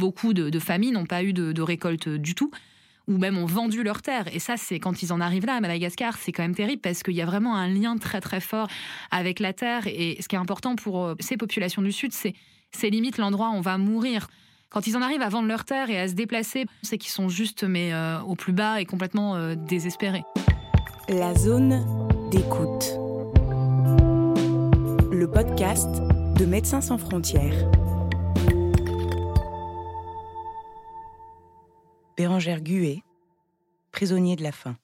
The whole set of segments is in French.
beaucoup de, familles n'ont pas eu de, récolte du tout ou même ont vendu leurs terres. Et ça, c'est quand ils en arrivent là à Madagascar, c'est quand même terrible parce qu'il y a vraiment un lien très très fort avec la terre. Et ce qui est important pour euh, ces populations du Sud, c'est c'est limite l'endroit où on va mourir. Quand ils en arrivent à vendre leurs terres et à se déplacer, c'est qu'ils sont juste mais euh, au plus bas et complètement euh, désespérés. La zone d'écoute. Le podcast de Médecins sans frontières. Bérangère Gué, prisonnier de la faim.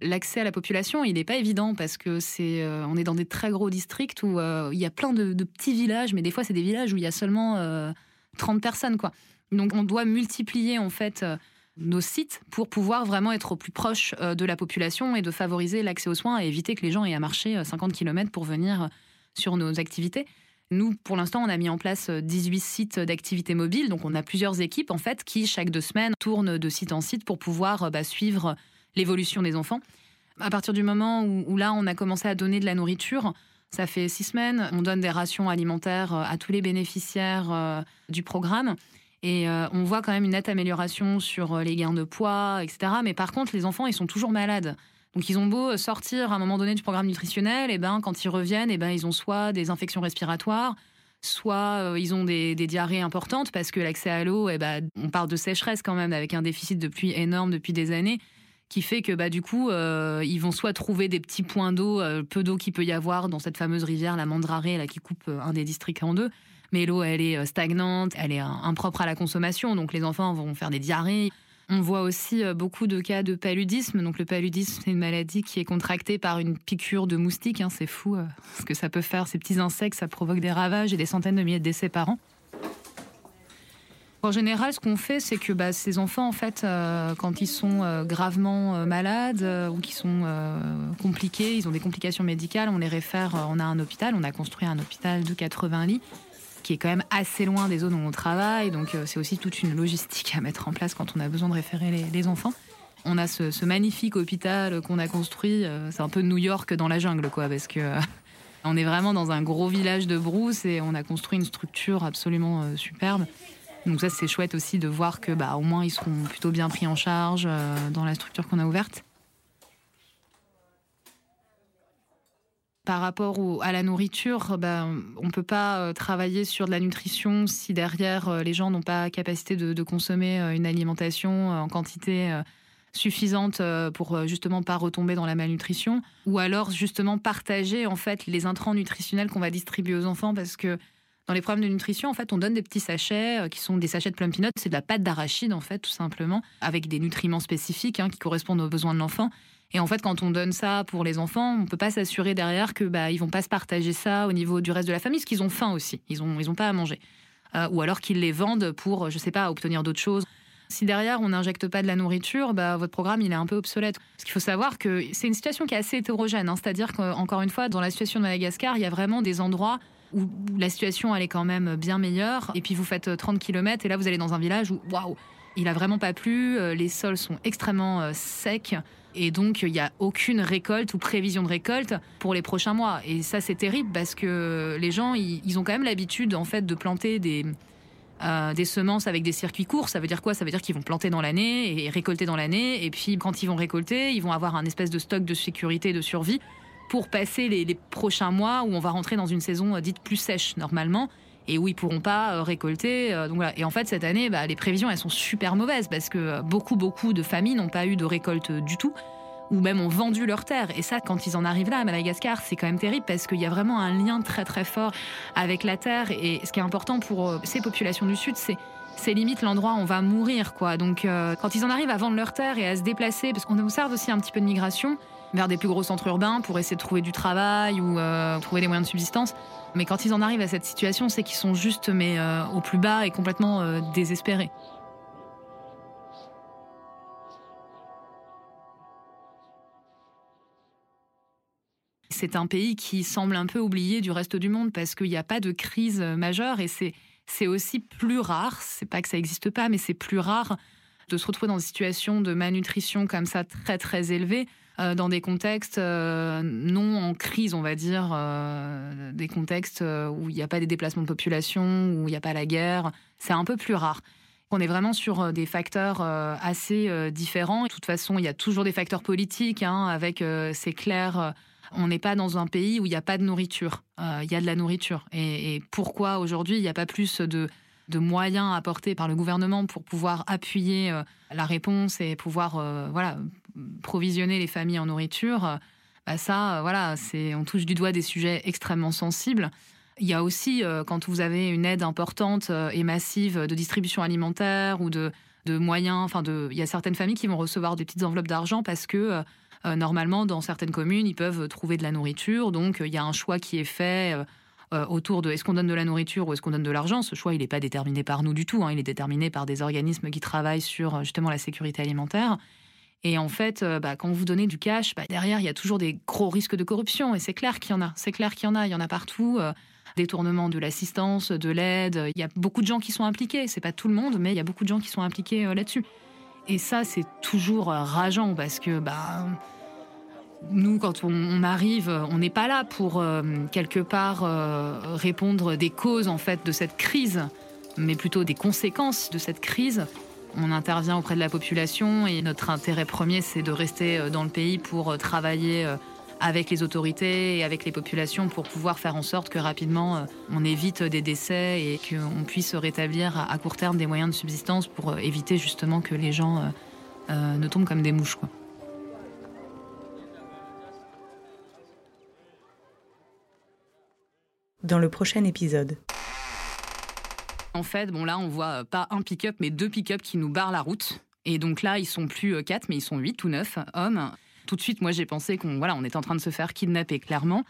L'accès à la population, il n'est pas évident parce que c'est, euh, on est dans des très gros districts où euh, il y a plein de, petits villages, mais des fois c'est des villages où il y a seulement 30 euh, personnes, quoi. Donc on doit multiplier en fait nos sites pour pouvoir vraiment être au plus proche de la population et de favoriser l'accès aux soins et éviter que les gens aient à marcher 50 km pour venir sur nos activités. Nous, pour l'instant, on a mis en place 18 euh, sites d'activités mobiles. Donc, on a plusieurs équipes, en fait, qui, chaque deux semaines, tournent de site en site pour pouvoir euh, bah, suivre l'évolution des enfants. À partir du moment où, là, on a commencé à donner de la nourriture, ça fait six semaines, on donne des rations alimentaires euh, à tous les bénéficiaires du programme. Et on voit quand même une nette amélioration sur les gains de poids, etc. Mais par contre, les enfants, ils sont toujours malades. Donc ils ont beau sortir à un moment donné du programme nutritionnel, et ben quand ils reviennent, et ben ils ont soit des infections respiratoires, soit euh, ils ont des, diarrhées importantes parce que l'accès à l'eau, et ben, on parle de sécheresse quand même avec un déficit de pluie énorme depuis des années qui fait que bah du coup euh, ils vont soit trouver des petits points d'eau, euh, peu d'eau qu'il peut y avoir dans cette fameuse rivière la Mandraré là qui coupe un des districts en deux, mais l'eau elle est stagnante, elle est impropre à la consommation donc les enfants vont faire des diarrhées. On voit aussi euh, beaucoup de cas de paludisme. Donc le paludisme, c'est une maladie qui est contractée par une piqûre de moustique. Hein. c'est fou euh, ce que ça peut faire. Ces petits insectes, ça provoque des ravages et des centaines de milliers de décès par an. En général, ce qu'on fait, c'est que bah, ces enfants, en fait, euh, quand ils sont gravement malades ou qui sont compliqués, ils ont des complications médicales, on les réfère, on a un hôpital, on a construit un hôpital de 80 lits qui est quand même assez loin des zones où on travaille. Donc euh, c'est aussi toute une logistique à mettre en place quand on a besoin de référer les, enfants. On a ce, magnifique hôpital qu'on a construit. Euh, c'est un peu New York dans la jungle, quoi, parce que euh, on est vraiment dans un gros village de brousse et on a construit une structure absolument superbe. Donc ça, c'est chouette aussi de voir que, bah, au moins, ils seront plutôt bien pris en charge dans la structure qu'on a ouverte. Par rapport à la nourriture, ben, on peut pas euh, travailler sur de la nutrition si derrière euh, les gens n'ont pas capacité de, consommer euh, une alimentation en quantité suffisante pour justement pas retomber dans la malnutrition, ou alors justement partager en fait les intrants nutritionnels qu'on va distribuer aux enfants parce que dans les programmes de nutrition, en fait, on donne des petits sachets qui sont des sachets de plum c'est de la pâte d'arachide en fait, tout simplement, avec des nutriments spécifiques hein, qui correspondent aux besoins de l'enfant. Et en fait, quand on donne ça pour les enfants, on peut pas s'assurer derrière que bah ils vont pas se partager ça au niveau du reste de la famille, parce qu'ils ont faim aussi. Ils ont ils ont pas à manger. Euh, ou alors qu'ils les vendent pour, je sais pas, obtenir d'autres choses. Si derrière on n'injecte pas de la nourriture, bah, votre programme il est un peu obsolète. Parce qu'il faut savoir que c'est une situation qui est assez hétérogène. Hein. C'est-à-dire qu'encore une fois, dans la situation de Madagascar, il y a vraiment des endroits où la situation elle est quand même bien meilleure. Et puis vous faites 30 euh, km et là vous allez dans un village où waouh, il a vraiment pas plu, euh, les sols sont extrêmement secs. Et donc, il n'y a aucune récolte ou prévision de récolte pour les prochains mois. Et ça, c'est terrible parce que les gens, ils, ont quand même l'habitude, en fait, de planter des, euh, des semences avec des circuits courts. Ça veut dire quoi? Ça veut dire qu'ils vont planter dans l'année et récolter dans l'année. Et puis, quand ils vont récolter, ils vont avoir un espèce de stock de sécurité, de survie pour passer les, les prochains mois où on va rentrer dans une saison euh, dite plus sèche, normalement et où ils pourront pas euh, récolter. Voilà. Et en fait, cette année, bah, les prévisions, elles sont super mauvaises parce que beaucoup, beaucoup de familles n'ont pas eu de récolte du tout ou même ont vendu leurs terres. Et ça, quand ils en arrivent là à Madagascar, c'est quand même terrible parce qu'il y a vraiment un lien très très fort avec la terre. Et ce qui est important pour euh, ces populations du Sud, c'est c'est limite l'endroit où on va mourir, quoi. Donc, euh, quand ils en arrivent à vendre leurs terres et à se déplacer, parce qu'on observe aussi un petit peu de migration vers des plus gros centres urbains pour essayer de trouver du travail ou euh, trouver des moyens de subsistance. Mais quand ils en arrivent à cette situation, c'est qu'ils sont juste mais au plus bas et complètement désespérés. c'est un pays qui semble un peu oublié du reste du monde parce qu'il n'y a pas de crise majeure et c'est c'est aussi plus rare. C'est pas que ça n'existe pas, mais c'est plus rare de se retrouver dans une situation de malnutrition comme ça très très élevée dans des contextes non en crise, on va dire, des contextes où il n'y a pas des déplacements de population, où il n'y a pas la guerre. C'est un peu plus rare. On est vraiment sur des facteurs assez différents. De toute façon, il y a toujours des facteurs politiques, hein, avec, c'est clair, on n'est pas dans un pays où il n'y a pas de nourriture. Il y a de la nourriture. Et, pourquoi aujourd'hui il n'y a pas plus de, moyens apportés par le gouvernement pour pouvoir appuyer la réponse et pouvoir voilà, provisionner les familles en nourriture bah ça, voilà, c'est on touche du doigt des sujets extrêmement sensibles. Il y a aussi, euh, quand vous avez une aide importante euh, et massive de distribution alimentaire ou de, moyens, enfin, de, il y a certaines familles qui vont recevoir des petites enveloppes d'argent parce que euh, normalement, dans certaines communes, ils peuvent trouver de la nourriture. Donc, il y a un choix qui est fait autour de est-ce qu'on donne de la nourriture ou est-ce qu'on donne de l'argent? Ce choix, il n'est pas déterminé par nous du tout. Hein. il est déterminé par des organismes qui travaillent sur justement la sécurité alimentaire. Et en fait, bah, quand vous donnez du cash, bah, derrière, il y a toujours des gros risques de corruption. Et c'est clair qu'il y en a. C'est clair qu'il y en a. Il y en a partout détournement de l'assistance, de l'aide. Il y a beaucoup de gens qui sont impliqués. C'est pas tout le monde, mais il y a beaucoup de gens qui sont impliqués euh, là-dessus. Et ça, c'est toujours euh, rageant parce que bah, nous, quand on, arrive, on n'est pas là pour euh, quelque part répondre des causes en fait de cette crise, mais plutôt des conséquences de cette crise. On intervient auprès de la population et notre intérêt premier, c'est de rester dans le pays pour travailler avec les autorités et avec les populations pour pouvoir faire en sorte que rapidement euh, on évite des décès et qu'on puisse rétablir à court terme des moyens de subsistance pour euh, éviter justement que les gens euh, ne tombent comme des mouches. Dans le prochain épisode. En fait, bon là, on voit pas un pick-up, mais deux pick-up qui nous barrent la route. Et donc là, ils sont plus quatre, mais ils sont huit ou neuf hommes tout de suite, moi, j'ai pensé qu'on voilà, on était en train de se faire kidnapper, clairement.